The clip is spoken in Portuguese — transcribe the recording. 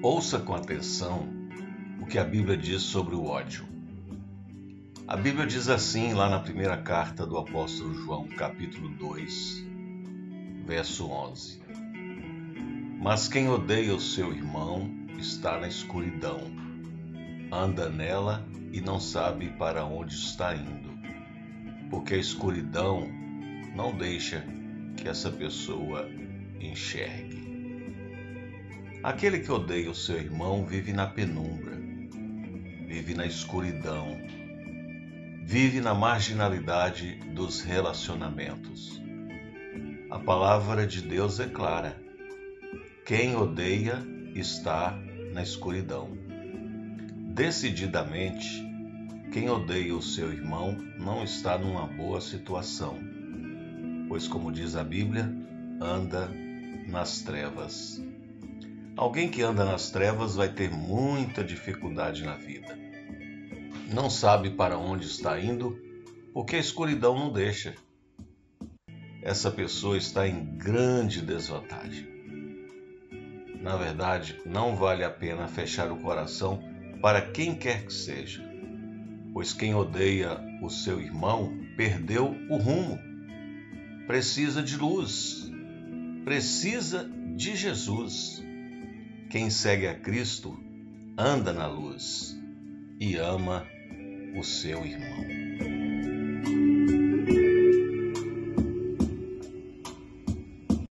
Ouça com atenção o que a Bíblia diz sobre o ódio. A Bíblia diz assim, lá na primeira carta do apóstolo João, capítulo 2, verso 11: Mas quem odeia o seu irmão está na escuridão, anda nela e não sabe para onde está indo, porque a escuridão não deixa que essa pessoa enxergue. Aquele que odeia o seu irmão vive na penumbra, vive na escuridão, vive na marginalidade dos relacionamentos. A palavra de Deus é clara. Quem odeia está na escuridão. Decididamente, quem odeia o seu irmão não está numa boa situação, pois, como diz a Bíblia, anda nas trevas. Alguém que anda nas trevas vai ter muita dificuldade na vida. Não sabe para onde está indo, porque a escuridão não deixa. Essa pessoa está em grande desvantagem. Na verdade, não vale a pena fechar o coração para quem quer que seja, pois quem odeia o seu irmão perdeu o rumo. Precisa de luz, precisa de Jesus. Quem segue a Cristo anda na luz e ama o seu irmão.